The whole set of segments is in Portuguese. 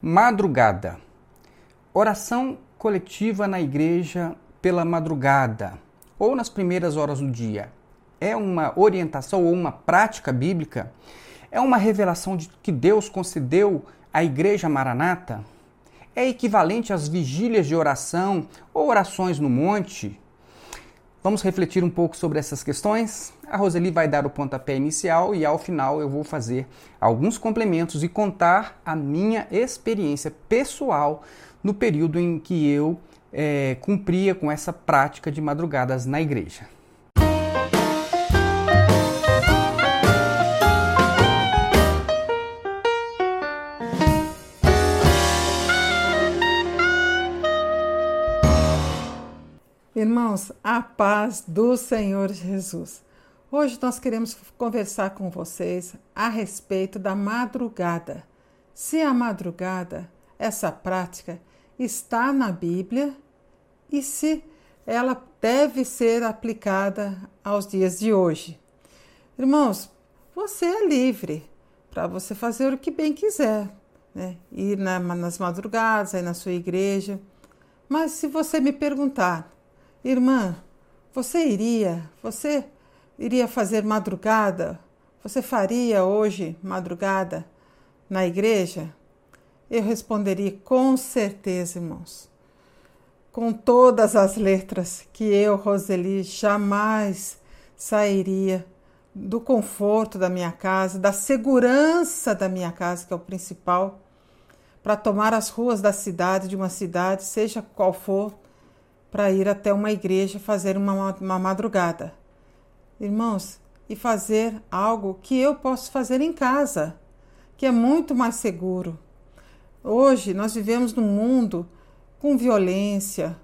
Madrugada. Oração coletiva na igreja pela madrugada ou nas primeiras horas do dia. É uma orientação ou uma prática bíblica? É uma revelação de que Deus concedeu à igreja maranata? É equivalente às vigílias de oração ou orações no monte? Vamos refletir um pouco sobre essas questões? A Roseli vai dar o pontapé inicial e ao final eu vou fazer alguns complementos e contar a minha experiência pessoal no período em que eu é, cumpria com essa prática de madrugadas na igreja. Irmãos, a paz do Senhor Jesus. Hoje nós queremos conversar com vocês a respeito da madrugada. Se a madrugada, essa prática, está na Bíblia e se ela deve ser aplicada aos dias de hoje. Irmãos, você é livre para você fazer o que bem quiser, né? ir na, nas madrugadas, aí na sua igreja. Mas se você me perguntar, Irmã, você iria, você iria fazer madrugada? Você faria hoje madrugada na igreja? Eu responderia com certeza, irmãos. Com todas as letras que eu, Roseli, jamais sairia do conforto da minha casa, da segurança da minha casa, que é o principal, para tomar as ruas da cidade, de uma cidade, seja qual for, para ir até uma igreja fazer uma, uma madrugada. Irmãos, e fazer algo que eu posso fazer em casa, que é muito mais seguro. Hoje nós vivemos num mundo com violência,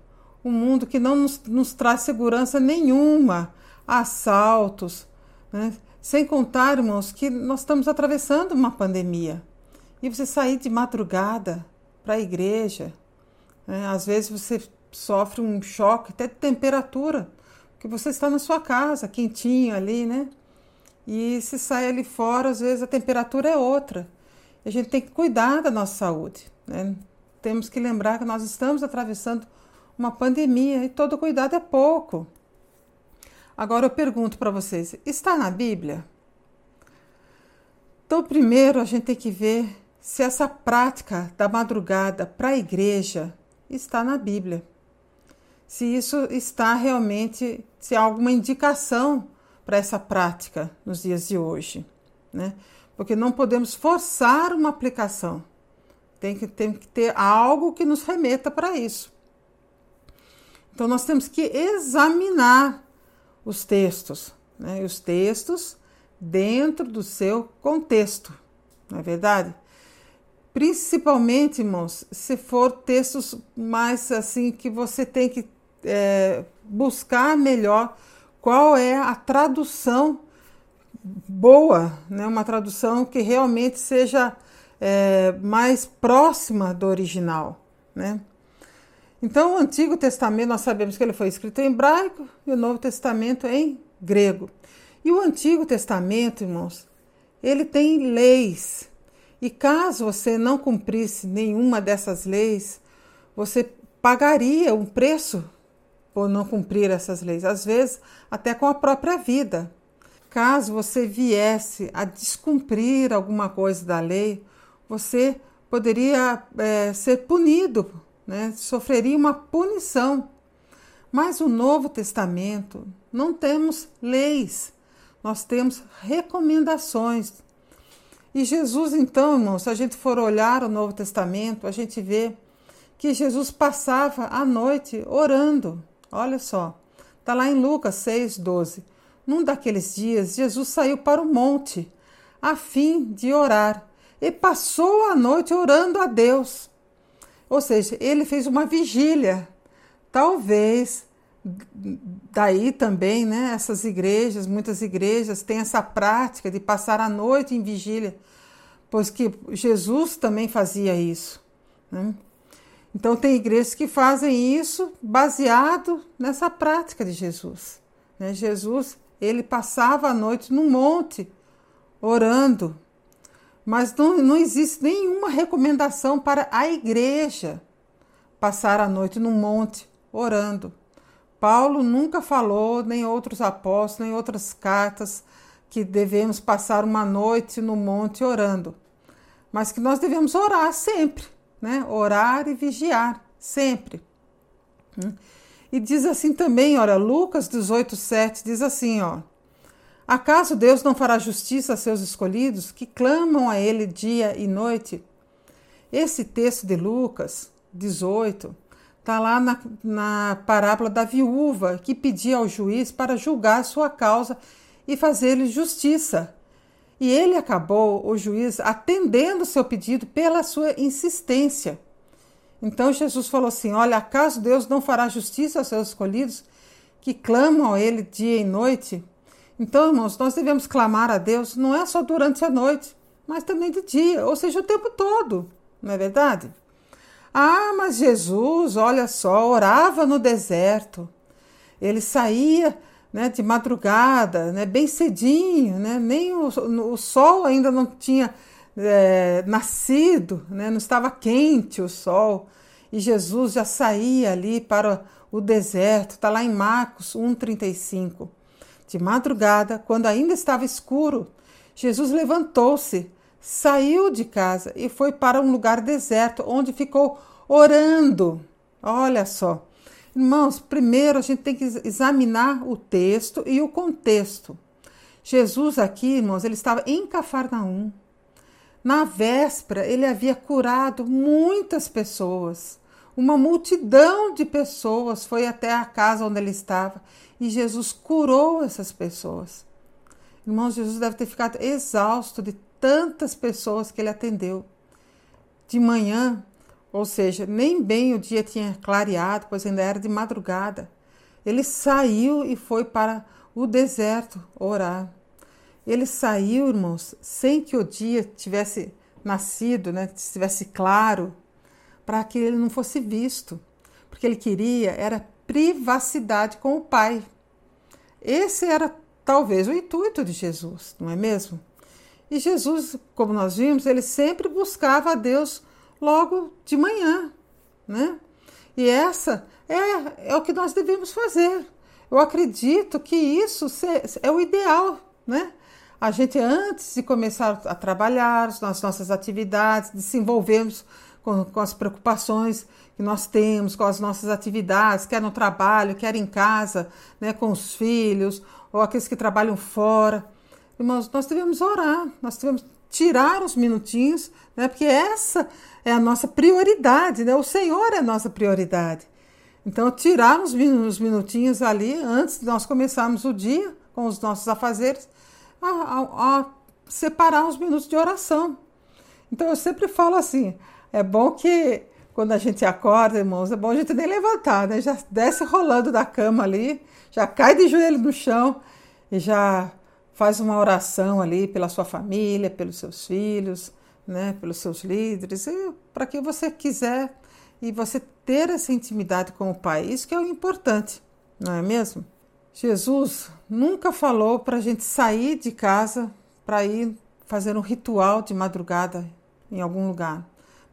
um mundo que não nos, nos traz segurança nenhuma, assaltos, né? sem contar, irmãos, que nós estamos atravessando uma pandemia. E você sair de madrugada para a igreja, né? às vezes você sofre um choque até de temperatura, porque você está na sua casa, quentinho ali, né? E se sai ali fora, às vezes a temperatura é outra. A gente tem que cuidar da nossa saúde, né? Temos que lembrar que nós estamos atravessando uma pandemia e todo cuidado é pouco. Agora eu pergunto para vocês: está na Bíblia? Então, primeiro a gente tem que ver se essa prática da madrugada para a igreja está na Bíblia se isso está realmente, se há alguma indicação para essa prática nos dias de hoje, né? Porque não podemos forçar uma aplicação. Tem que, tem que ter algo que nos remeta para isso. Então, nós temos que examinar os textos, né? os textos dentro do seu contexto, não é verdade? Principalmente, irmãos, se for textos mais assim que você tem que é, buscar melhor qual é a tradução boa, né? uma tradução que realmente seja é, mais próxima do original. Né? Então, o Antigo Testamento, nós sabemos que ele foi escrito em hebraico e o Novo Testamento em grego. E o Antigo Testamento, irmãos, ele tem leis. E caso você não cumprisse nenhuma dessas leis, você pagaria um preço por não cumprir essas leis, às vezes até com a própria vida. Caso você viesse a descumprir alguma coisa da lei, você poderia é, ser punido, né? sofreria uma punição. Mas o Novo Testamento não temos leis, nós temos recomendações. E Jesus, então, irmãos, se a gente for olhar o Novo Testamento, a gente vê que Jesus passava a noite orando. Olha só, está lá em Lucas 6, 12. Num daqueles dias, Jesus saiu para o monte a fim de orar e passou a noite orando a Deus. Ou seja, ele fez uma vigília. Talvez daí também, né, essas igrejas, muitas igrejas têm essa prática de passar a noite em vigília, pois que Jesus também fazia isso. Né? Então, tem igrejas que fazem isso baseado nessa prática de Jesus. Né? Jesus, ele passava a noite num monte orando. Mas não, não existe nenhuma recomendação para a igreja passar a noite no monte orando. Paulo nunca falou, nem outros apóstolos, nem outras cartas, que devemos passar uma noite no monte orando, mas que nós devemos orar sempre, né? Orar e vigiar sempre. E diz assim também, olha, Lucas 18, 7 diz assim, ó. Acaso Deus não fará justiça a seus escolhidos que clamam a Ele dia e noite? Esse texto de Lucas 18 está lá na, na parábola da viúva que pedia ao juiz para julgar sua causa e fazer-lhe justiça. E ele acabou, o juiz, atendendo seu pedido pela sua insistência. Então Jesus falou assim: Olha, acaso Deus não fará justiça aos seus escolhidos que clamam a Ele dia e noite? Então, irmãos, nós devemos clamar a Deus não é só durante a noite, mas também de dia, ou seja, o tempo todo, não é verdade? Ah, mas Jesus, olha só, orava no deserto. Ele saía né, de madrugada, né, bem cedinho, né, nem o, o sol ainda não tinha é, nascido, né, não estava quente o sol, e Jesus já saía ali para o deserto, está lá em Marcos 1,35. De madrugada, quando ainda estava escuro, Jesus levantou-se, saiu de casa e foi para um lugar deserto, onde ficou orando. Olha só. Irmãos, primeiro a gente tem que examinar o texto e o contexto. Jesus aqui, irmãos, ele estava em Cafarnaum. Na véspera, ele havia curado muitas pessoas. Uma multidão de pessoas foi até a casa onde ele estava e Jesus curou essas pessoas. Irmãos, Jesus deve ter ficado exausto de tantas pessoas que ele atendeu. De manhã, ou seja, nem bem o dia tinha clareado, pois ainda era de madrugada. Ele saiu e foi para o deserto orar. Ele saiu, irmãos, sem que o dia tivesse nascido, né, estivesse claro, para que ele não fosse visto, porque ele queria era privacidade com o Pai. Esse era talvez o intuito de Jesus, não é mesmo? E Jesus, como nós vimos, ele sempre buscava a Deus logo de manhã, né? E essa é, é o que nós devemos fazer. Eu acredito que isso é o ideal, né? A gente, antes de começar a trabalhar nas nossas atividades, desenvolvermos com, com as preocupações que nós temos com as nossas atividades, quer no trabalho, quer em casa, né, com os filhos, ou aqueles que trabalham fora. Irmãos, nós devemos orar, nós devemos tirar os minutinhos, né, porque essa é a nossa prioridade, né? o Senhor é a nossa prioridade. Então, tirar os minutinhos ali antes de nós começarmos o dia com os nossos afazeres, a, a, a separar os minutos de oração. Então, eu sempre falo assim: é bom que quando a gente acorda, irmãos, é bom a gente nem levantar, né? Já desce rolando da cama ali, já cai de joelho no chão e já faz uma oração ali pela sua família, pelos seus filhos, né? pelos seus líderes, para que você quiser e você ter essa intimidade com o Pai. Isso que é o importante, não é mesmo? Jesus nunca falou para a gente sair de casa para ir fazer um ritual de madrugada em algum lugar.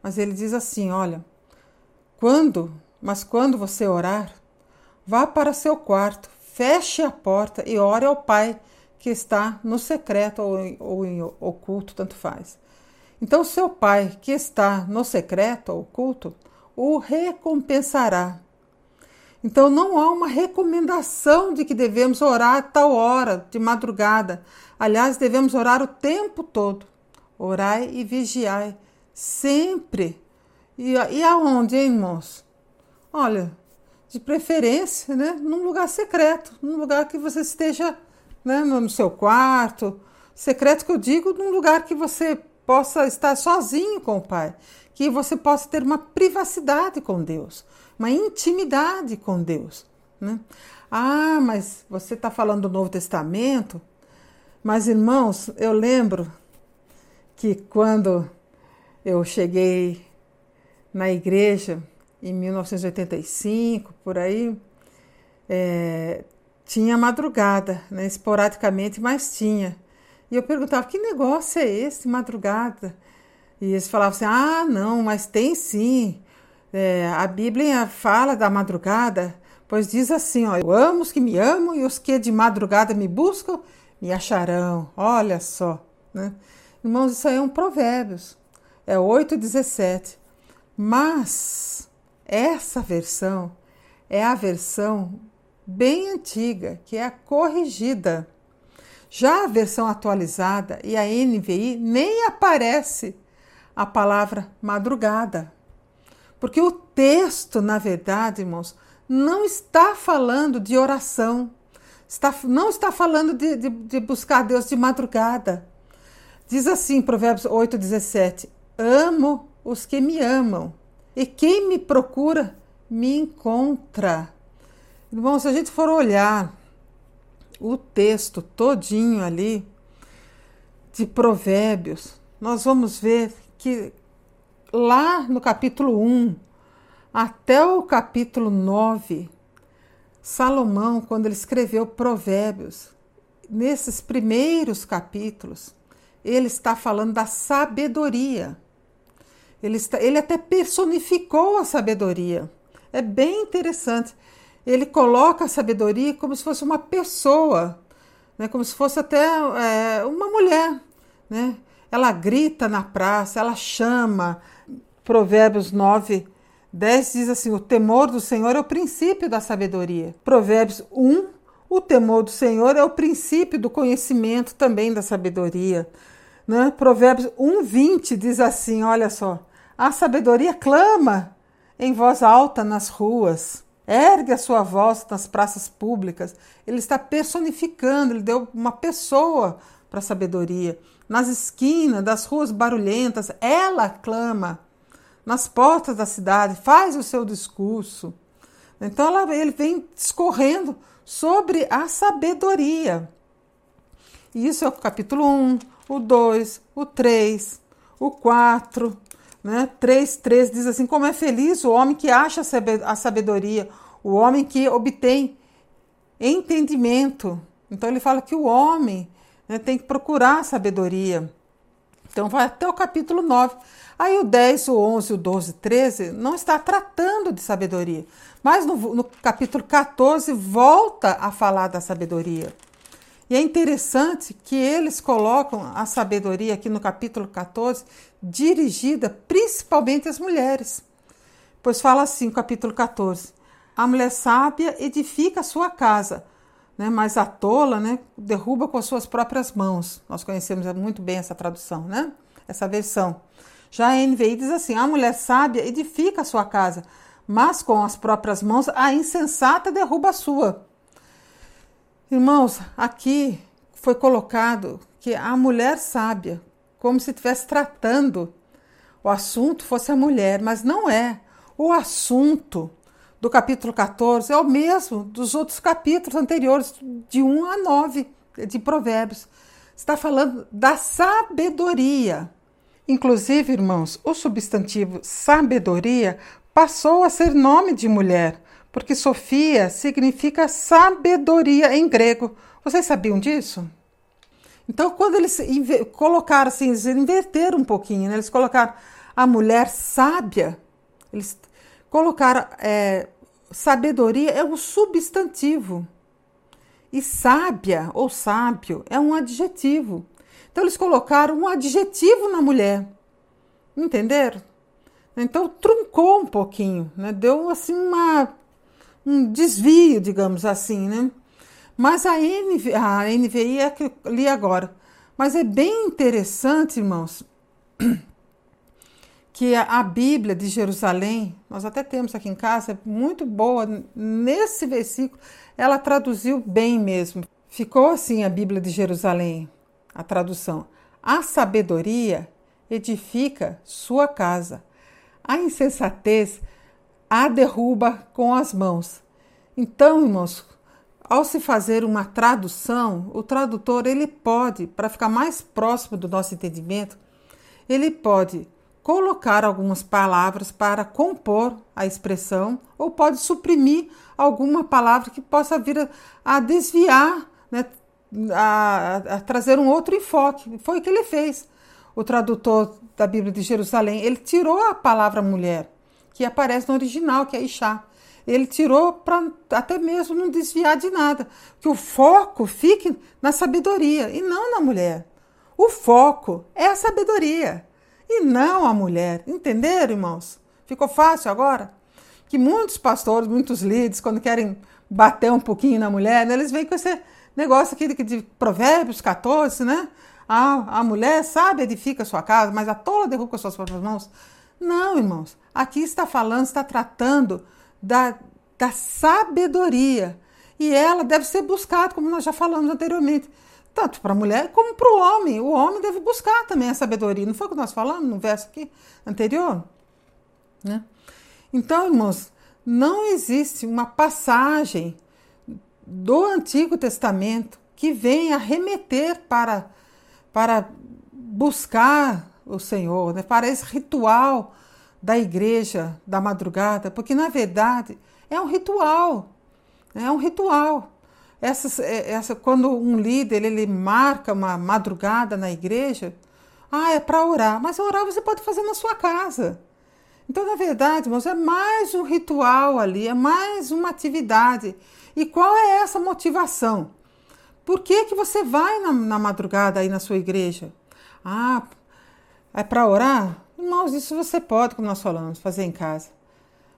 Mas ele diz assim: olha, quando, mas quando você orar, vá para seu quarto, feche a porta e ore ao Pai que está no secreto ou, ou em oculto, tanto faz. Então, seu Pai que está no secreto oculto o recompensará. Então, não há uma recomendação de que devemos orar a tal hora, de madrugada. Aliás, devemos orar o tempo todo. Orai e vigiai sempre e, e aonde, hein, irmãos? Olha, de preferência, né, num lugar secreto, num lugar que você esteja né, no seu quarto. Secreto que eu digo, num lugar que você possa estar sozinho com o Pai, que você possa ter uma privacidade com Deus, uma intimidade com Deus. Né? Ah, mas você está falando do Novo Testamento? Mas, irmãos, eu lembro que quando eu cheguei na igreja em 1985, por aí, é, tinha madrugada, né, esporadicamente, mas tinha. E eu perguntava: que negócio é esse, madrugada? E eles falavam assim: ah, não, mas tem sim. É, a Bíblia fala da madrugada, pois diz assim: ó, eu amo os que me amam e os que de madrugada me buscam me acharão. Olha só, né? Irmãos, isso aí é um Provérbios, é 8,17. Mas essa versão é a versão bem antiga, que é a corrigida. Já a versão atualizada e a NVI nem aparece a palavra madrugada. Porque o texto, na verdade, irmãos, não está falando de oração, está, não está falando de, de, de buscar Deus de madrugada. Diz assim, Provérbios 8,17: Amo os que me amam, e quem me procura me encontra. Irmão, se a gente for olhar o texto todinho ali de Provérbios, nós vamos ver que lá no capítulo 1 até o capítulo 9, Salomão, quando ele escreveu Provérbios, nesses primeiros capítulos, ele está falando da sabedoria. Ele, está, ele até personificou a sabedoria. É bem interessante ele coloca a sabedoria como se fosse uma pessoa, né? como se fosse até é, uma mulher. Né? Ela grita na praça, ela chama. Provérbios 9, 10 diz assim: O temor do Senhor é o princípio da sabedoria. Provérbios 1, o temor do Senhor é o princípio do conhecimento também da sabedoria. Né? Provérbios 1, 20 diz assim: Olha só, a sabedoria clama em voz alta nas ruas ergue a sua voz nas praças públicas. Ele está personificando, ele deu uma pessoa para a sabedoria. Nas esquinas das ruas barulhentas, ela clama. Nas portas da cidade, faz o seu discurso. Então ela, ele vem discorrendo sobre a sabedoria. E isso é o capítulo 1, o 2, o 3, o 4, né? 3,3 diz assim: Como é feliz o homem que acha a sabedoria, o homem que obtém entendimento. Então ele fala que o homem né, tem que procurar sabedoria. Então vai até o capítulo 9. Aí o 10, o 11, o 12, 13 não está tratando de sabedoria. Mas no, no capítulo 14 volta a falar da sabedoria. E é interessante que eles colocam a sabedoria aqui no capítulo 14 dirigida principalmente às mulheres. Pois fala assim, capítulo 14: A mulher sábia edifica a sua casa, né? mas a tola né, derruba com as suas próprias mãos. Nós conhecemos muito bem essa tradução, né? essa versão. Já a NVI diz assim: A mulher sábia edifica a sua casa, mas com as próprias mãos a insensata derruba a sua. Irmãos, aqui foi colocado que a mulher sábia, como se estivesse tratando o assunto fosse a mulher, mas não é. O assunto do capítulo 14 é o mesmo dos outros capítulos anteriores, de 1 a 9 de Provérbios. Está falando da sabedoria. Inclusive, irmãos, o substantivo sabedoria passou a ser nome de mulher porque Sofia significa sabedoria em grego. Vocês sabiam disso? Então, quando eles colocaram assim, eles inverteram um pouquinho, né? eles colocaram a mulher sábia, eles colocaram é, sabedoria é um substantivo e sábia ou sábio é um adjetivo. Então, eles colocaram um adjetivo na mulher, entenderam? Então, truncou um pouquinho, né? deu assim uma um desvio, digamos assim, né? Mas a, NV, a NVI é que eu li agora. Mas é bem interessante, irmãos, que a Bíblia de Jerusalém, nós até temos aqui em casa, é muito boa. Nesse versículo, ela traduziu bem mesmo. Ficou assim a Bíblia de Jerusalém, a tradução. A sabedoria edifica sua casa. A insensatez a derruba com as mãos. Então, irmãos, ao se fazer uma tradução, o tradutor ele pode, para ficar mais próximo do nosso entendimento, ele pode colocar algumas palavras para compor a expressão ou pode suprimir alguma palavra que possa vir a, a desviar, né, a, a, trazer um outro enfoque. Foi o que ele fez. O tradutor da Bíblia de Jerusalém, ele tirou a palavra mulher, que aparece no original, que é Ixá. Ele tirou para até mesmo não desviar de nada, que o foco fique na sabedoria e não na mulher. O foco é a sabedoria e não a mulher. Entenderam, irmãos? Ficou fácil agora? Que muitos pastores, muitos líderes, quando querem bater um pouquinho na mulher, né, eles vêm com esse negócio aqui de, Provérbios 14, né? A, a mulher sabe edifica sua casa, mas a tola derruba com as suas próprias mãos. Não, irmãos. Aqui está falando, está tratando da, da sabedoria. E ela deve ser buscada, como nós já falamos anteriormente tanto para a mulher como para o homem. O homem deve buscar também a sabedoria. Não foi o que nós falamos no verso aqui anterior? Né? Então, irmãos, não existe uma passagem do Antigo Testamento que venha remeter para, para buscar o Senhor, né? para esse ritual da igreja da madrugada, porque na verdade é um ritual, é um ritual. Essa, é, essa, quando um líder ele marca uma madrugada na igreja, ah, é para orar. Mas orar você pode fazer na sua casa. Então, na verdade, irmãos, é mais um ritual ali, é mais uma atividade. E qual é essa motivação? Por que, que você vai na, na madrugada aí na sua igreja? Ah, é para orar? Irmãos, isso você pode, como nós falamos, fazer em casa.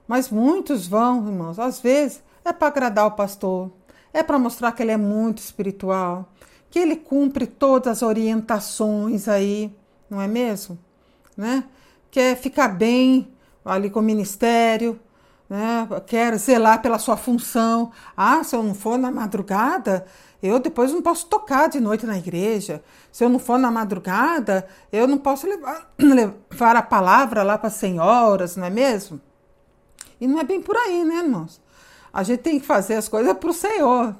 Mas muitos vão, irmãos, às vezes é para agradar o pastor, é para mostrar que ele é muito espiritual, que ele cumpre todas as orientações aí, não é mesmo? Né? Quer ficar bem ali com o ministério, né? quer zelar pela sua função. Ah, se eu não for na madrugada, eu depois não posso tocar de noite na igreja. Se eu não for na madrugada, eu não posso levar, levar a palavra lá para as senhoras, não é mesmo? E não é bem por aí, né, irmãos? A gente tem que fazer as coisas para o Senhor.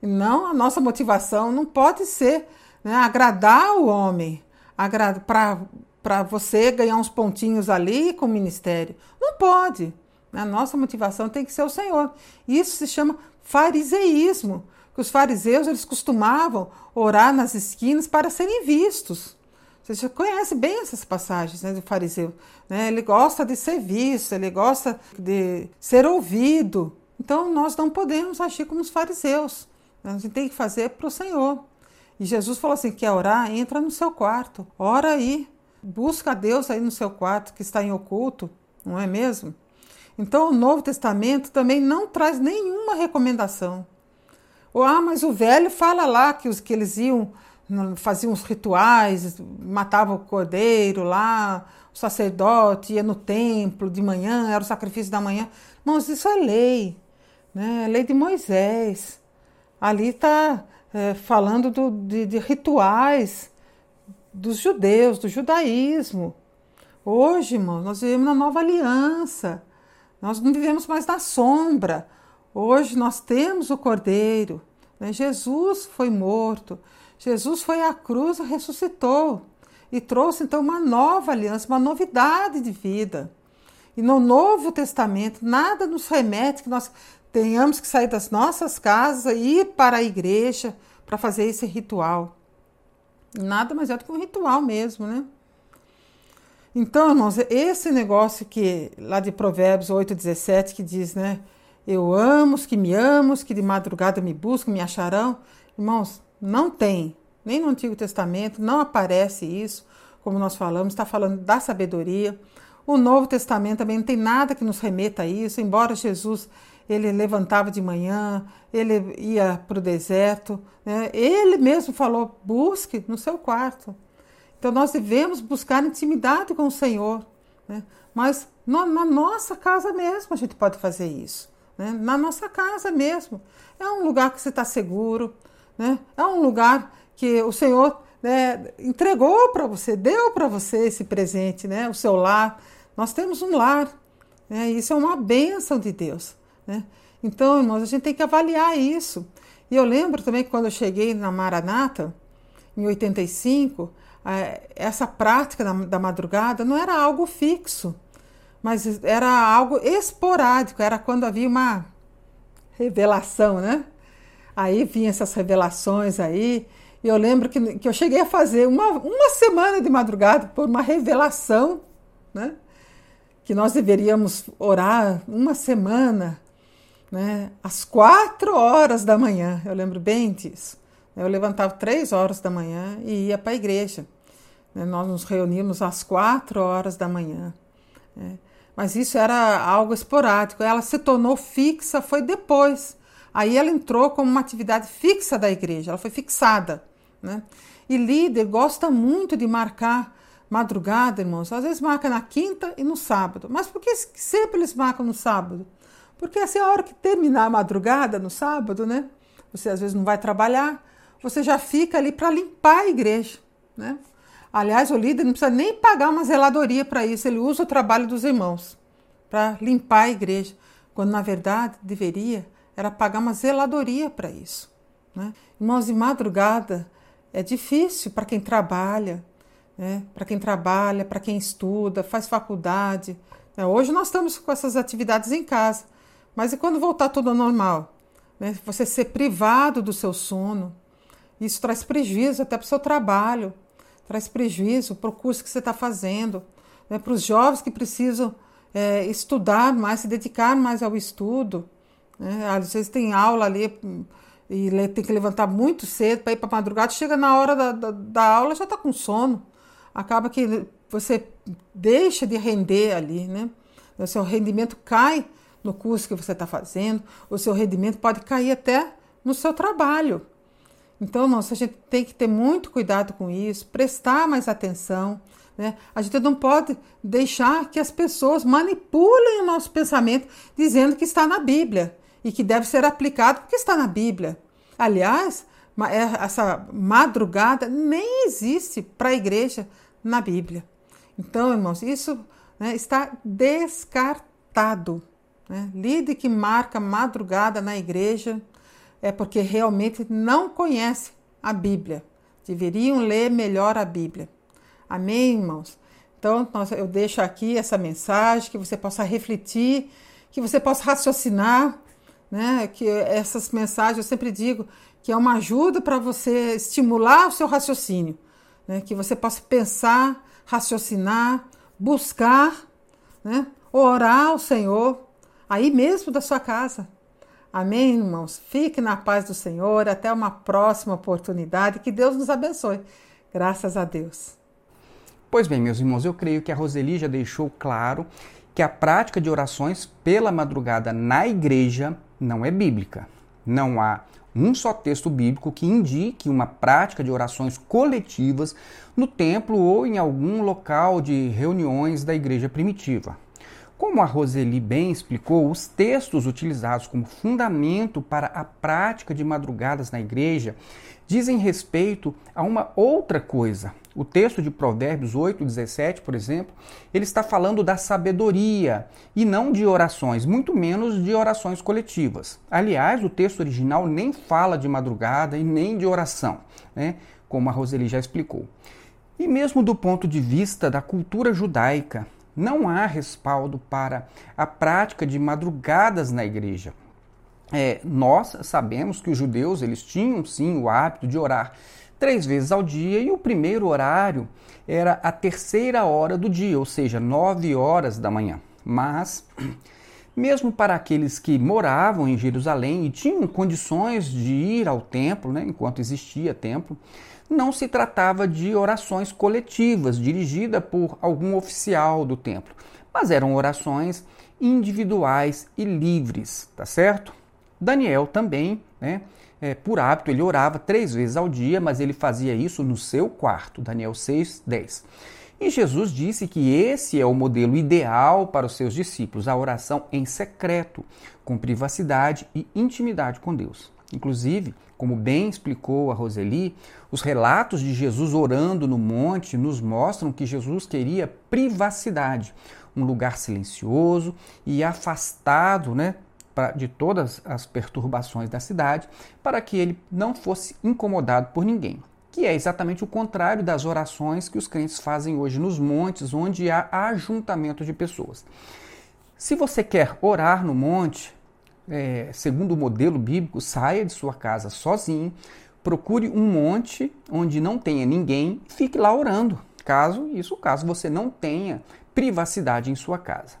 Não a nossa motivação não pode ser né, agradar o homem, para você ganhar uns pontinhos ali com o ministério. Não pode. Né? A nossa motivação tem que ser o Senhor. Isso se chama fariseísmo. Que os fariseus eles costumavam orar nas esquinas para serem vistos. Você já conhece bem essas passagens né, do fariseu. Né? Ele gosta de ser visto, ele gosta de ser ouvido. Então nós não podemos agir como os fariseus. A gente tem que fazer para o Senhor. E Jesus falou assim: quer orar? Entra no seu quarto, ora aí, busca a Deus aí no seu quarto que está em oculto, não é mesmo? Então o Novo Testamento também não traz nenhuma recomendação. Ah, mas o velho fala lá que, os, que eles iam, faziam os rituais, matavam o cordeiro lá, o sacerdote ia no templo de manhã, era o sacrifício da manhã. Irmãos, isso é lei né? lei de Moisés. Ali está é, falando do, de, de rituais dos judeus, do judaísmo. Hoje, irmãos, nós vivemos na nova aliança. Nós não vivemos mais na sombra. Hoje nós temos o Cordeiro. Né? Jesus foi morto. Jesus foi à cruz, ressuscitou e trouxe então uma nova aliança, uma novidade de vida. E no Novo Testamento, nada nos remete que nós tenhamos que sair das nossas casas e ir para a igreja para fazer esse ritual. Nada mais é do que um ritual mesmo, né? Então, irmãos, esse negócio que lá de Provérbios 8,17 que diz, né? Eu amo os que me amam, os que de madrugada me buscam, me acharão. Irmãos, não tem, nem no Antigo Testamento, não aparece isso, como nós falamos, está falando da sabedoria. O Novo Testamento também não tem nada que nos remeta a isso, embora Jesus ele levantava de manhã, ele ia para o deserto. Né? Ele mesmo falou: busque no seu quarto. Então nós devemos buscar intimidade com o Senhor. Né? Mas no, na nossa casa mesmo a gente pode fazer isso. Né? Na nossa casa mesmo. É um lugar que você está seguro. Né? É um lugar que o Senhor né, entregou para você, deu para você esse presente, né? o seu lar. Nós temos um lar. Né? Isso é uma bênção de Deus. Né? Então, irmãos, a gente tem que avaliar isso. E eu lembro também que quando eu cheguei na Maranata, em 85, essa prática da madrugada não era algo fixo, mas era algo esporádico, era quando havia uma revelação, né? Aí vinha essas revelações aí. E eu lembro que, que eu cheguei a fazer uma, uma semana de madrugada por uma revelação, né? Que nós deveríamos orar uma semana, né? Às quatro horas da manhã. Eu lembro bem disso. Eu levantava três horas da manhã e ia para a igreja. Né? Nós nos reuníamos às quatro horas da manhã. Né? Mas isso era algo esporádico. Ela se tornou fixa, foi depois. Aí ela entrou como uma atividade fixa da igreja, ela foi fixada. Né? E líder gosta muito de marcar madrugada, irmãos. Às vezes marca na quinta e no sábado. Mas por que sempre eles marcam no sábado? Porque essa é a hora que terminar a madrugada no sábado, né? Você às vezes não vai trabalhar, você já fica ali para limpar a igreja, né? Aliás, o líder não precisa nem pagar uma zeladoria para isso, ele usa o trabalho dos irmãos para limpar a igreja, quando na verdade deveria era pagar uma zeladoria para isso. Né? Irmãos, de madrugada é difícil para quem trabalha, né? para quem trabalha, para quem estuda, faz faculdade. Né? Hoje nós estamos com essas atividades em casa, mas e quando voltar tudo ao normal? Né? Você ser privado do seu sono, isso traz prejuízo até para o seu trabalho, traz prejuízo para o curso que você está fazendo, né? para os jovens que precisam é, estudar mais, se dedicar mais ao estudo. Né? Às vezes tem aula ali e tem que levantar muito cedo para ir para a madrugada, chega na hora da, da, da aula já está com sono. Acaba que você deixa de render ali, né? O seu rendimento cai no curso que você está fazendo, o seu rendimento pode cair até no seu trabalho. Então, nossa, a gente tem que ter muito cuidado com isso, prestar mais atenção. Né? A gente não pode deixar que as pessoas manipulem o nosso pensamento dizendo que está na Bíblia e que deve ser aplicado porque está na Bíblia. Aliás, é, essa madrugada nem existe para a igreja na Bíblia. Então, irmãos, isso né, está descartado. Né? Que marca madrugada na igreja é porque realmente não conhece a Bíblia. Deveriam ler melhor a Bíblia. Amém, irmãos? Então, eu deixo aqui essa mensagem, que você possa refletir, que você possa raciocinar, né? Que essas mensagens, eu sempre digo, que é uma ajuda para você estimular o seu raciocínio, né? Que você possa pensar, raciocinar, buscar, né? Orar ao Senhor, aí mesmo da sua casa, Amém, irmãos? Fique na paz do Senhor. Até uma próxima oportunidade. Que Deus nos abençoe. Graças a Deus. Pois bem, meus irmãos, eu creio que a Roseli já deixou claro que a prática de orações pela madrugada na igreja não é bíblica. Não há um só texto bíblico que indique uma prática de orações coletivas no templo ou em algum local de reuniões da igreja primitiva. Como a Roseli bem explicou, os textos utilizados como fundamento para a prática de madrugadas na igreja dizem respeito a uma outra coisa. O texto de Provérbios 8, 17, por exemplo, ele está falando da sabedoria e não de orações, muito menos de orações coletivas. Aliás, o texto original nem fala de madrugada e nem de oração, né? como a Roseli já explicou. E mesmo do ponto de vista da cultura judaica, não há respaldo para a prática de madrugadas na igreja. É, nós sabemos que os judeus eles tinham sim o hábito de orar três vezes ao dia e o primeiro horário era a terceira hora do dia, ou seja, nove horas da manhã. Mas mesmo para aqueles que moravam em Jerusalém e tinham condições de ir ao templo, né, enquanto existia templo, não se tratava de orações coletivas dirigidas por algum oficial do templo, mas eram orações individuais e livres, tá certo? Daniel também, né? É, por hábito, ele orava três vezes ao dia, mas ele fazia isso no seu quarto. Daniel 6, 10. E Jesus disse que esse é o modelo ideal para os seus discípulos, a oração em secreto, com privacidade e intimidade com Deus. Inclusive, como bem explicou a Roseli, os relatos de Jesus orando no monte nos mostram que Jesus queria privacidade, um lugar silencioso e afastado né, de todas as perturbações da cidade, para que ele não fosse incomodado por ninguém. Que é exatamente o contrário das orações que os crentes fazem hoje nos montes, onde há ajuntamento de pessoas. Se você quer orar no monte, é, segundo o modelo bíblico, saia de sua casa sozinho, procure um monte onde não tenha ninguém fique lá orando. Caso isso, caso você não tenha privacidade em sua casa.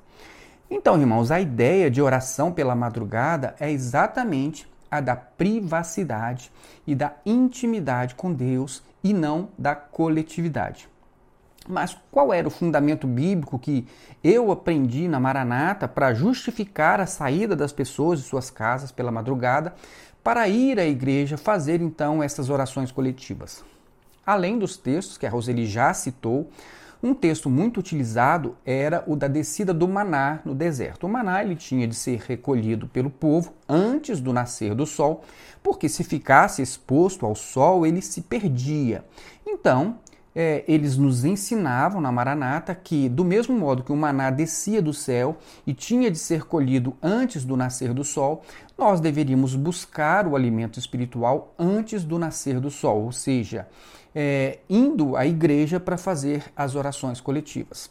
Então, irmãos, a ideia de oração pela madrugada é exatamente a da privacidade e da intimidade com Deus e não da coletividade. Mas qual era o fundamento bíblico que eu aprendi na Maranata para justificar a saída das pessoas de suas casas pela madrugada para ir à igreja fazer então essas orações coletivas? Além dos textos que a Roseli já citou, um texto muito utilizado era o da descida do maná no deserto. O maná ele tinha de ser recolhido pelo povo antes do nascer do sol, porque se ficasse exposto ao sol, ele se perdia. Então, é, eles nos ensinavam na Maranata que, do mesmo modo que o maná descia do céu e tinha de ser colhido antes do nascer do sol, nós deveríamos buscar o alimento espiritual antes do nascer do sol, ou seja, é, indo à igreja para fazer as orações coletivas.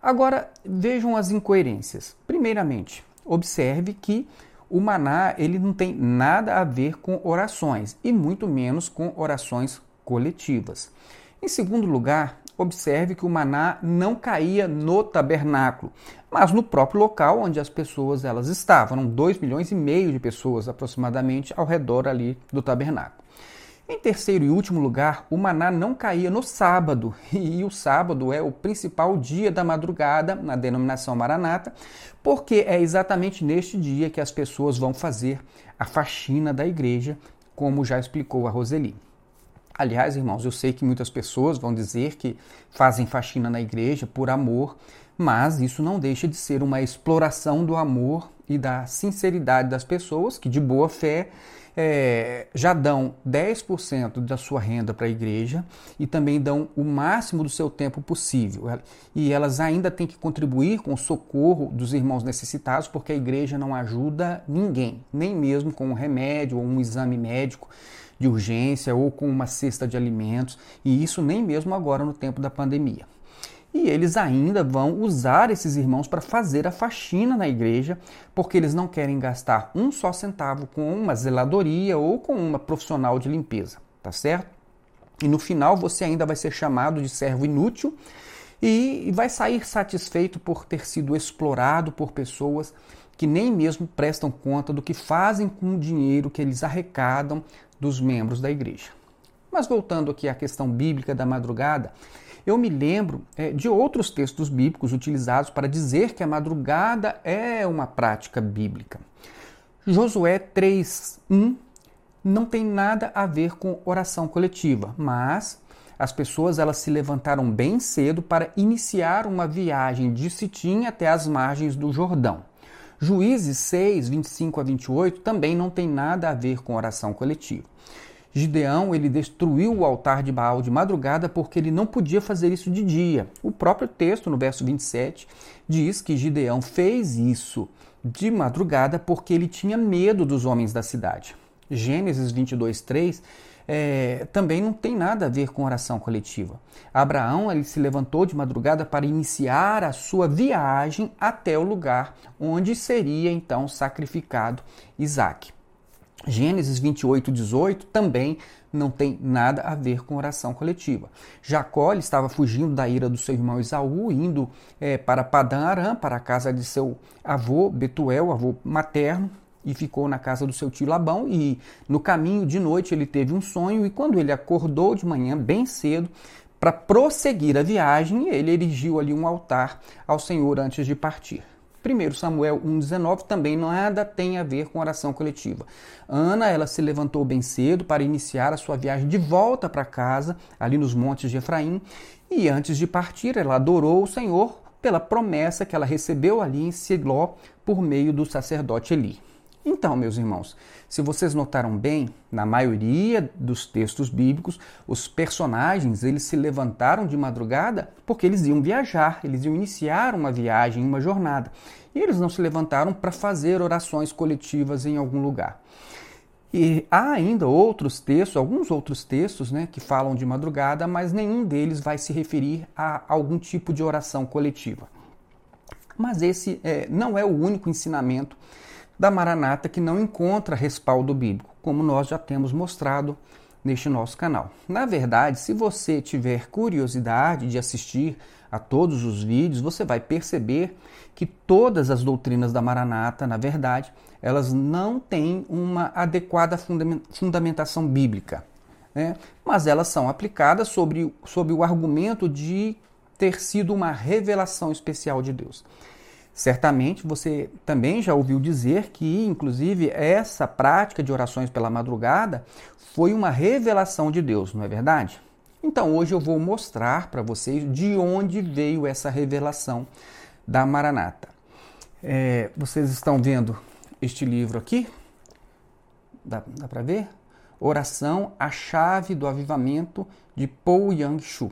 Agora, vejam as incoerências. Primeiramente, observe que o maná ele não tem nada a ver com orações e muito menos com orações coletivas. Em segundo lugar, observe que o maná não caía no tabernáculo, mas no próprio local onde as pessoas elas estavam. Eram 2 milhões e meio de pessoas aproximadamente ao redor ali do tabernáculo. Em terceiro e último lugar, o maná não caía no sábado, e o sábado é o principal dia da madrugada na denominação maranata, porque é exatamente neste dia que as pessoas vão fazer a faxina da igreja, como já explicou a Roseli. Aliás, irmãos, eu sei que muitas pessoas vão dizer que fazem faxina na igreja por amor, mas isso não deixa de ser uma exploração do amor e da sinceridade das pessoas que, de boa fé, é, já dão 10% da sua renda para a igreja e também dão o máximo do seu tempo possível. E elas ainda têm que contribuir com o socorro dos irmãos necessitados, porque a igreja não ajuda ninguém, nem mesmo com um remédio ou um exame médico de urgência ou com uma cesta de alimentos, e isso nem mesmo agora no tempo da pandemia. E eles ainda vão usar esses irmãos para fazer a faxina na igreja, porque eles não querem gastar um só centavo com uma zeladoria ou com uma profissional de limpeza, tá certo? E no final você ainda vai ser chamado de servo inútil e vai sair satisfeito por ter sido explorado por pessoas que nem mesmo prestam conta do que fazem com o dinheiro que eles arrecadam dos membros da igreja. Mas voltando aqui à questão bíblica da madrugada, eu me lembro é, de outros textos bíblicos utilizados para dizer que a madrugada é uma prática bíblica. Josué 3:1 não tem nada a ver com oração coletiva, mas as pessoas elas se levantaram bem cedo para iniciar uma viagem de Sitim até as margens do Jordão. Juízes 6, 25 a 28 também não tem nada a ver com oração coletiva. Gideão ele destruiu o altar de Baal de madrugada porque ele não podia fazer isso de dia. O próprio texto, no verso 27, diz que Gideão fez isso de madrugada porque ele tinha medo dos homens da cidade. Gênesis 22, 3 é, também não tem nada a ver com oração coletiva. Abraão ele se levantou de madrugada para iniciar a sua viagem até o lugar onde seria então sacrificado Isaac. Gênesis 28, 18 também não tem nada a ver com oração coletiva. Jacó estava fugindo da ira do seu irmão Esaú, indo é, para Padã Aram, para a casa de seu avô Betuel, avô materno, e ficou na casa do seu tio Labão. E no caminho de noite ele teve um sonho, e quando ele acordou de manhã, bem cedo, para prosseguir a viagem, ele erigiu ali um altar ao Senhor antes de partir. 1 Samuel 1,19 também nada tem a ver com oração coletiva. Ana, ela se levantou bem cedo para iniciar a sua viagem de volta para casa, ali nos montes de Efraim, e antes de partir, ela adorou o Senhor pela promessa que ela recebeu ali em Siló por meio do sacerdote Eli. Então, meus irmãos, se vocês notaram bem, na maioria dos textos bíblicos, os personagens eles se levantaram de madrugada porque eles iam viajar, eles iam iniciar uma viagem, uma jornada. E eles não se levantaram para fazer orações coletivas em algum lugar. E há ainda outros textos, alguns outros textos, né, que falam de madrugada, mas nenhum deles vai se referir a algum tipo de oração coletiva. Mas esse é, não é o único ensinamento da Maranata que não encontra respaldo bíblico, como nós já temos mostrado neste nosso canal. Na verdade, se você tiver curiosidade de assistir a todos os vídeos, você vai perceber que todas as doutrinas da Maranata, na verdade, elas não têm uma adequada fundamentação bíblica, né? mas elas são aplicadas sobre, sobre o argumento de ter sido uma revelação especial de Deus. Certamente você também já ouviu dizer que, inclusive, essa prática de orações pela madrugada foi uma revelação de Deus, não é verdade? Então hoje eu vou mostrar para vocês de onde veio essa revelação da Maranata. É, vocês estão vendo este livro aqui? Dá, dá para ver? Oração, a chave do avivamento de Paul Yang-Shu.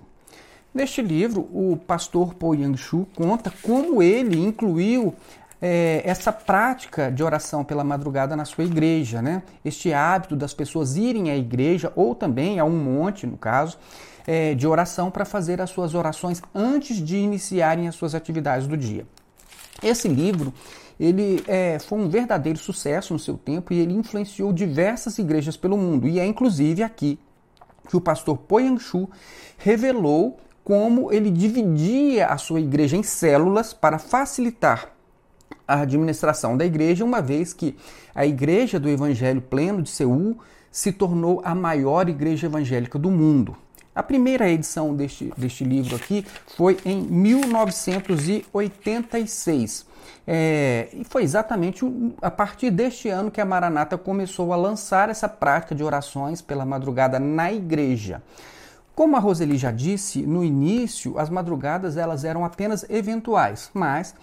Neste livro, o pastor Paul Yang-Shu conta como ele incluiu é, essa prática de oração pela madrugada na sua igreja, né? Este hábito das pessoas irem à igreja ou também a um monte, no caso, é, de oração para fazer as suas orações antes de iniciarem as suas atividades do dia. Esse livro ele é, foi um verdadeiro sucesso no seu tempo e ele influenciou diversas igrejas pelo mundo. E é inclusive aqui que o pastor Poyangshu revelou como ele dividia a sua igreja em células para facilitar a administração da igreja, uma vez que a igreja do Evangelho Pleno de Seul se tornou a maior igreja evangélica do mundo. A primeira edição deste, deste livro aqui foi em 1986. É, e foi exatamente a partir deste ano que a Maranata começou a lançar essa prática de orações pela madrugada na igreja. Como a Roseli já disse, no início as madrugadas elas eram apenas eventuais, mas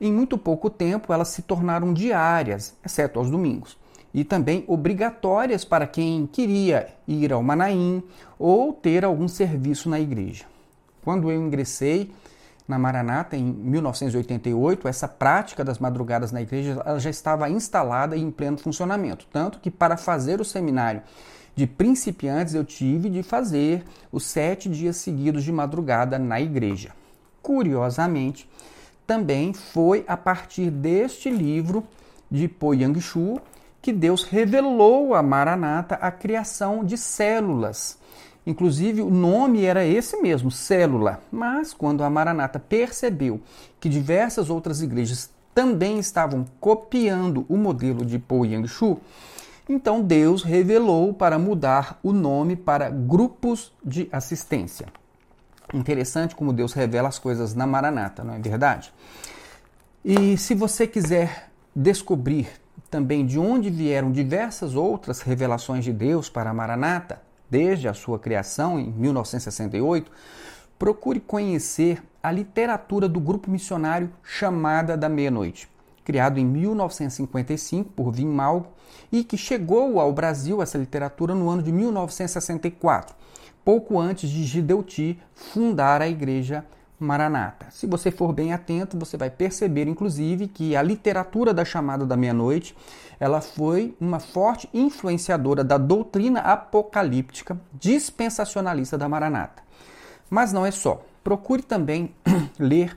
em muito pouco tempo elas se tornaram diárias, exceto aos domingos, e também obrigatórias para quem queria ir ao Manaim ou ter algum serviço na igreja. Quando eu ingressei na Maranata em 1988, essa prática das madrugadas na igreja já estava instalada e em pleno funcionamento, tanto que para fazer o seminário de principiantes eu tive de fazer os sete dias seguidos de madrugada na igreja. Curiosamente, também foi a partir deste livro de Po Yang-shu que Deus revelou a Maranata a criação de células. Inclusive, o nome era esse mesmo, célula. Mas quando a Maranata percebeu que diversas outras igrejas também estavam copiando o modelo de Po Yang-shu, então Deus revelou para mudar o nome para grupos de assistência. Interessante como Deus revela as coisas na Maranata, não é verdade? E se você quiser descobrir também de onde vieram diversas outras revelações de Deus para a Maranata, desde a sua criação em 1968, procure conhecer a literatura do grupo missionário Chamada da Meia-Noite, criado em 1955 por Vim Malgo e que chegou ao Brasil essa literatura no ano de 1964 pouco antes de Gideuti fundar a igreja Maranata. Se você for bem atento, você vai perceber, inclusive, que a literatura da chamada da meia-noite ela foi uma forte influenciadora da doutrina apocalíptica dispensacionalista da Maranata. Mas não é só. Procure também ler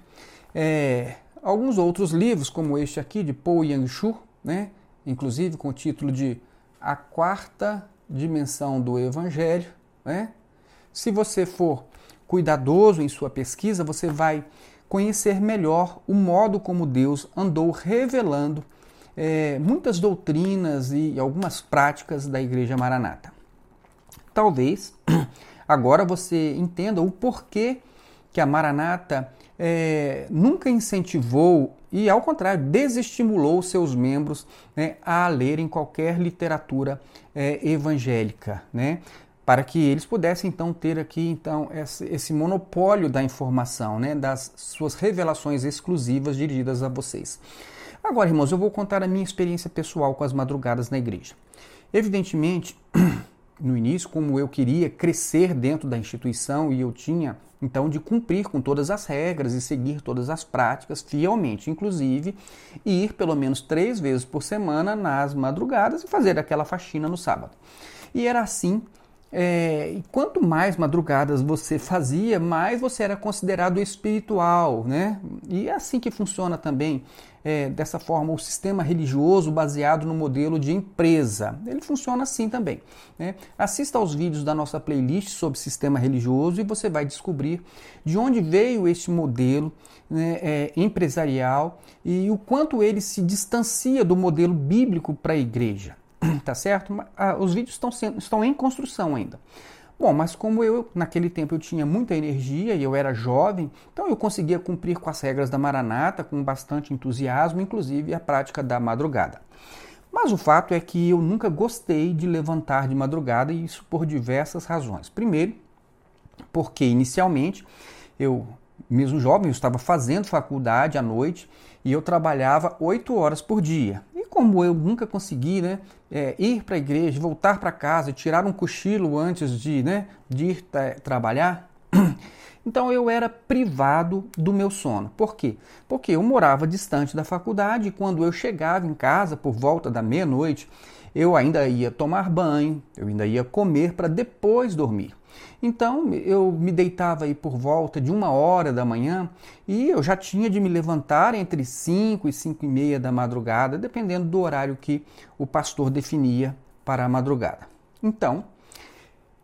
é, alguns outros livros, como este aqui de Paul Yang-shu, né? Inclusive com o título de A Quarta Dimensão do Evangelho, né? Se você for cuidadoso em sua pesquisa, você vai conhecer melhor o modo como Deus andou revelando é, muitas doutrinas e algumas práticas da Igreja Maranata. Talvez agora você entenda o porquê que a Maranata é, nunca incentivou e, ao contrário, desestimulou seus membros né, a lerem qualquer literatura é, evangélica. Né? para que eles pudessem então ter aqui então esse, monopólio da informação, né, das suas revelações exclusivas dirigidas a vocês. Agora, irmãos, eu vou contar a minha experiência pessoal com as madrugadas na igreja. Evidentemente, no início, como eu queria crescer dentro da instituição e eu tinha então de cumprir com todas as regras e seguir todas as práticas fielmente, inclusive ir pelo menos três vezes por semana nas madrugadas e fazer aquela faxina no sábado. E era assim É, e quanto mais madrugadas você fazia, mais você era considerado espiritual, né? E é assim que funciona também, é, dessa forma, o sistema religioso baseado no modelo de empresa. Ele funciona assim também. Né? Assista aos vídeos da nossa playlist sobre sistema religioso e você vai descobrir de onde veio este modelo né, é, empresarial e o quanto ele se distancia do modelo bíblico para a igreja. Tá certo? Ah, os vídeos estão, sendo, estão em construção ainda. Bom, mas como eu, naquele tempo, eu tinha muita energia e eu era jovem, então eu conseguia cumprir com as regras da Maranata com bastante entusiasmo, inclusive a prática da madrugada. Mas o fato é que eu nunca gostei de levantar de madrugada e isso por diversas razões. Primeiro, porque inicialmente eu, mesmo jovem, eu estava fazendo faculdade à noite e eu trabalhava oito horas por dia como eu nunca consegui né, é, ir para a igreja, voltar para casa, tirar um cochilo antes de, né, de ir trabalhar, então eu era privado do meu sono. Por quê? Porque eu morava distante da faculdade e quando eu chegava em casa por volta da meia-noite, eu ainda ia tomar banho, eu ainda ia comer para depois dormir. Então eu me deitava aí por volta de uma hora da manhã e eu já tinha de me levantar entre 5 e 5 e meia da madrugada, dependendo do horário que o pastor definia para a madrugada. Então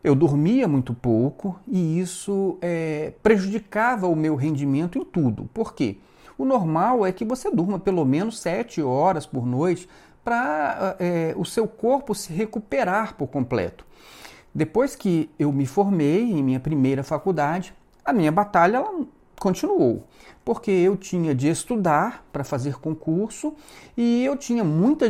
eu dormia muito pouco e isso é, prejudicava o meu rendimento em tudo. Por quê? O normal é que você durma pelo menos 7 horas por noite para é, o seu corpo se recuperar por completo. Depois que eu me formei em minha primeira faculdade, a minha batalha continuou, porque eu tinha de estudar para fazer concurso e eu tinha muita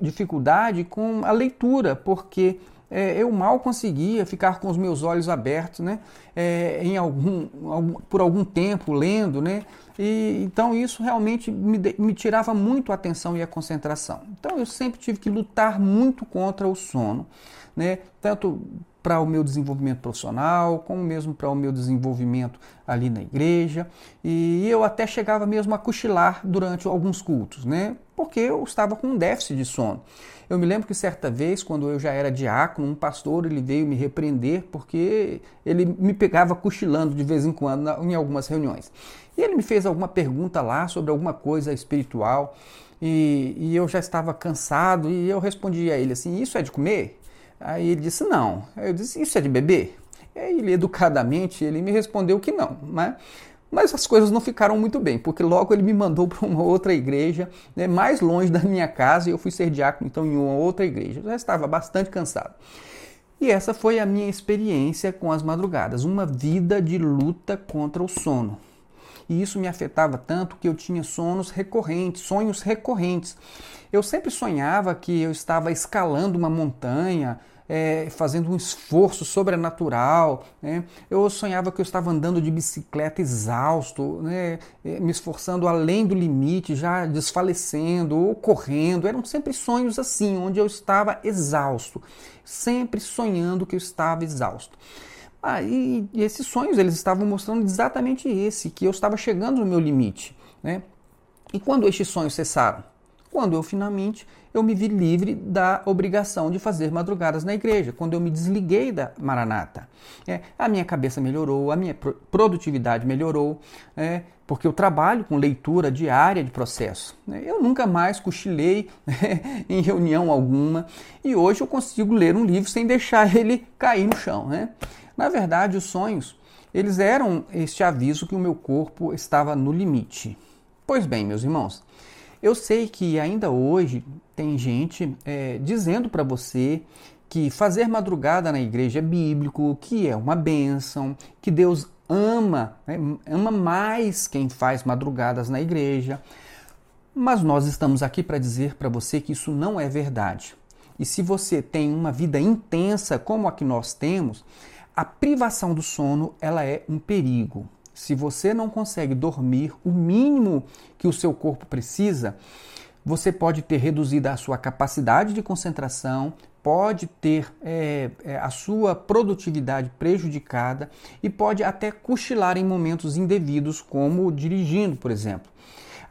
dificuldade com a leitura, porque é, eu mal conseguia ficar com os meus olhos abertos, né? É, em algum, algum, por algum tempo lendo, né? E, então isso realmente me, me tirava muito a atenção e a concentração. Então eu sempre tive que lutar muito contra o sono né? tanto para o meu desenvolvimento profissional, como mesmo para o meu desenvolvimento ali na igreja. E eu até chegava mesmo a cochilar durante alguns cultos, né? Porque eu estava com um déficit de sono. Eu me lembro que certa vez, quando eu já era diácono, um pastor ele veio me repreender porque ele me pegava cochilando de vez em quando em algumas reuniões. E ele me fez alguma pergunta lá sobre alguma coisa espiritual. E, e eu já estava cansado e eu respondi a ele assim: Isso é de comer? Aí ele disse não. Eu disse, isso é de beber? E aí ele educadamente ele me respondeu que não, né? Mas as coisas não ficaram muito bem, porque logo ele me mandou para uma outra igreja, né, mais longe da minha casa, e eu fui ser diácono então em uma outra igreja. Eu já estava bastante cansado. E essa foi a minha experiência com as madrugadas, uma vida de luta contra o sono. E isso me afetava tanto que eu tinha sonos recorrentes, sonhos recorrentes. Eu sempre sonhava que eu estava escalando uma montanha, é, fazendo um esforço sobrenatural. Né? Eu sonhava que eu estava andando de bicicleta exausto, né? É, me esforçando além do limite, já desfalecendo ou correndo. Eram sempre sonhos assim, onde eu estava exausto, sempre sonhando que eu estava exausto. Ah, e, e esses sonhos eles estavam mostrando exatamente esse, que eu estava chegando no meu limite. Né? E quando estes sonhos cessaram? quando eu finalmente eu me vi livre da obrigação de fazer madrugadas na igreja, quando eu me desliguei da Maranata. É, a minha cabeça melhorou, a minha produtividade melhorou, é, porque eu trabalho com leitura diária de processo. É, eu nunca mais cochilei né, em reunião alguma e hoje eu consigo ler um livro sem deixar ele cair no chão. Né? Na verdade, os sonhos eles eram este aviso que o meu corpo estava no limite. Pois bem, meus irmãos, eu sei que ainda hoje tem gente é, dizendo para você que fazer madrugada na igreja é bíblico, que é uma bênção, que Deus ama, né, ama mais quem faz madrugadas na igreja. Mas nós estamos aqui para dizer para você que isso não é verdade. E se você tem uma vida intensa como a que nós temos, a privação do sono ela é um perigo se você não consegue dormir o mínimo que o seu corpo precisa, você pode ter reduzido a sua capacidade de concentração, pode ter é, é, a sua produtividade prejudicada e pode até cochilar em momentos indevidos, como dirigindo, por exemplo.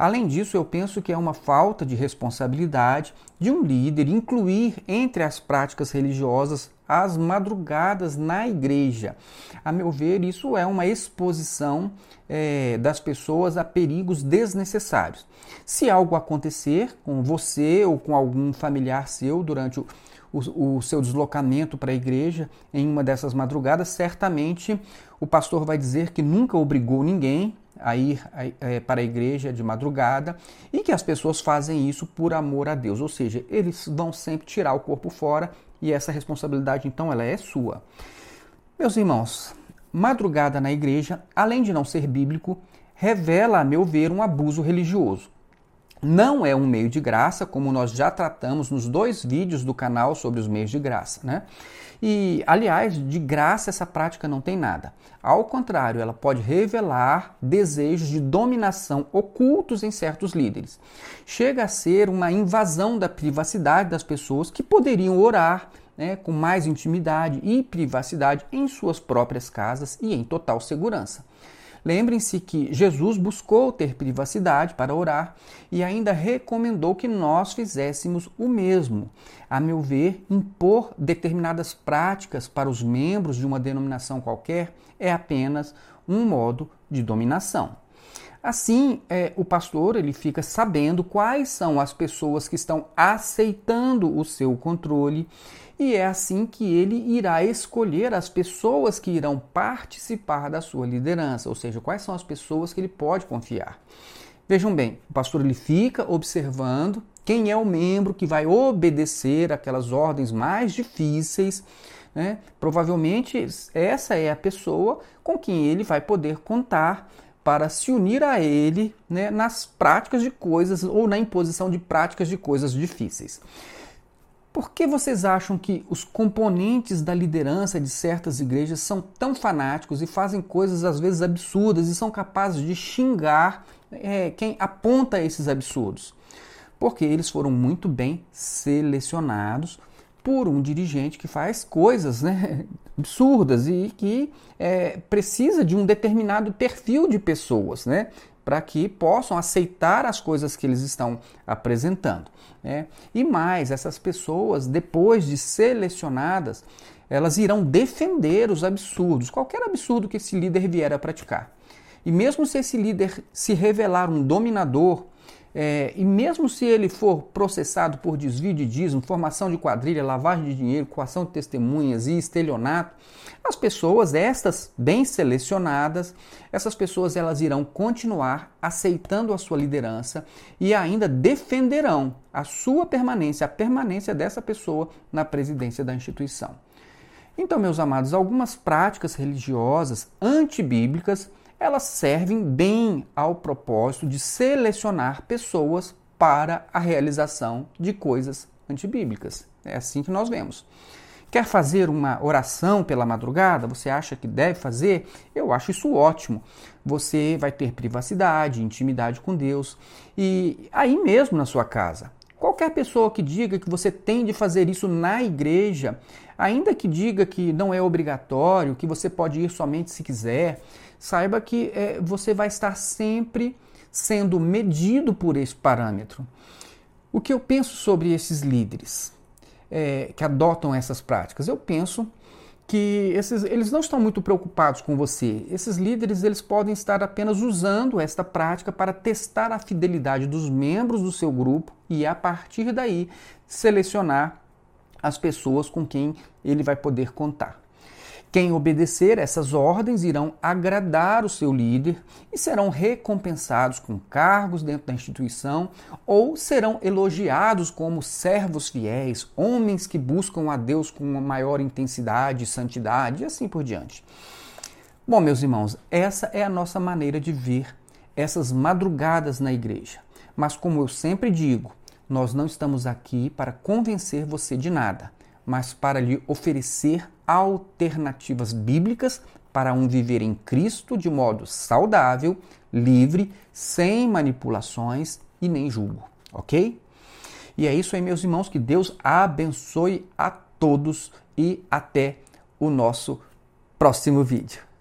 Além disso, eu penso que é uma falta de responsabilidade de um líder incluir entre as práticas religiosas as madrugadas na igreja. A meu ver, isso é uma exposição é, das pessoas a perigos desnecessários. Se algo acontecer com você ou com algum familiar seu durante o, o, o seu deslocamento para a igreja em uma dessas madrugadas, certamente o pastor vai dizer que nunca obrigou ninguém a ir é, para a igreja de madrugada e que as pessoas fazem isso por amor a Deus, ou seja, eles vão sempre tirar o corpo fora e essa responsabilidade então ela é sua. Meus irmãos, madrugada na igreja, além de não ser bíblico, revela, a meu ver, um abuso religioso. Não é um meio de graça, como nós já tratamos nos dois vídeos do canal sobre os meios de graça, né? E, aliás, de graça essa prática não tem nada. Ao contrário, ela pode revelar desejos de dominação ocultos em certos líderes. Chega a ser uma invasão da privacidade das pessoas que poderiam orar né, com mais intimidade e privacidade em suas próprias casas e em total segurança. Lembrem-se que Jesus buscou ter privacidade para orar e ainda recomendou que nós fizéssemos o mesmo. A meu ver, impor determinadas práticas para os membros de uma denominação qualquer é apenas um modo de dominação. Assim, é, o pastor ele fica sabendo quais são as pessoas que estão aceitando o seu controle e é assim que ele irá escolher as pessoas que irão participar da sua liderança, ou seja, quais são as pessoas que ele pode confiar. Vejam bem, o pastor ele fica observando quem é o membro que vai obedecer aquelas ordens mais difíceis. Né? Provavelmente essa é a pessoa com quem ele vai poder contar para se unir a ele né, nas práticas de coisas ou na imposição de práticas de coisas difíceis. Por que vocês acham que os componentes da liderança de certas igrejas são tão fanáticos e fazem coisas às vezes absurdas e são capazes de xingar é, quem aponta esses absurdos? Porque eles foram muito bem selecionados por um dirigente que faz coisas né, absurdas e que é, precisa de um determinado perfil de pessoas, né? para que possam aceitar as coisas que eles estão apresentando. Né? E mais, essas pessoas, depois de selecionadas, elas irão defender os absurdos, qualquer absurdo que esse líder vier a praticar. E mesmo se esse líder se revelar um dominador, é, e mesmo se ele for processado por desvio de dízimo, formação de quadrilha, lavagem de dinheiro, coação de testemunhas e estelionato, as pessoas, estas bem selecionadas, essas pessoas elas irão continuar aceitando a sua liderança e ainda defenderão a sua permanência, a permanência dessa pessoa na presidência da instituição. Então, meus amados, algumas práticas religiosas antibíblicas elas servem bem ao propósito de selecionar pessoas para a realização de coisas antibíblicas. É assim que nós vemos. Quer fazer uma oração pela madrugada? Você acha que deve fazer? Eu acho isso ótimo. Você vai ter privacidade, intimidade com Deus e aí mesmo na sua casa. Qualquer pessoa que diga que você tem de fazer isso na igreja, ainda que diga que não é obrigatório, que você pode ir somente se quiser, saiba que é, você vai estar sempre sendo medido por esse parâmetro. O que eu penso sobre esses líderes é, que adotam essas práticas? Eu penso que esses, eles não estão muito preocupados com você. Esses líderes eles podem estar apenas usando esta prática para testar a fidelidade dos membros do seu grupo e a partir daí selecionar as pessoas com quem ele vai poder contar. Quem obedecer essas ordens irão agradar o seu líder e serão recompensados com cargos dentro da instituição ou serão elogiados como servos fiéis, homens que buscam a Deus com uma maior intensidade santidade e assim por diante. Bom, meus irmãos, essa é a nossa maneira de ver essas madrugadas na igreja. Mas, como eu sempre digo, nós não estamos aqui para convencer você de nada mas para lhe oferecer alternativas bíblicas para um viver em Cristo de modo saudável, livre, sem manipulações e nem julgo, ok? E é isso aí, meus irmãos, que Deus abençoe a todos e até o nosso próximo vídeo.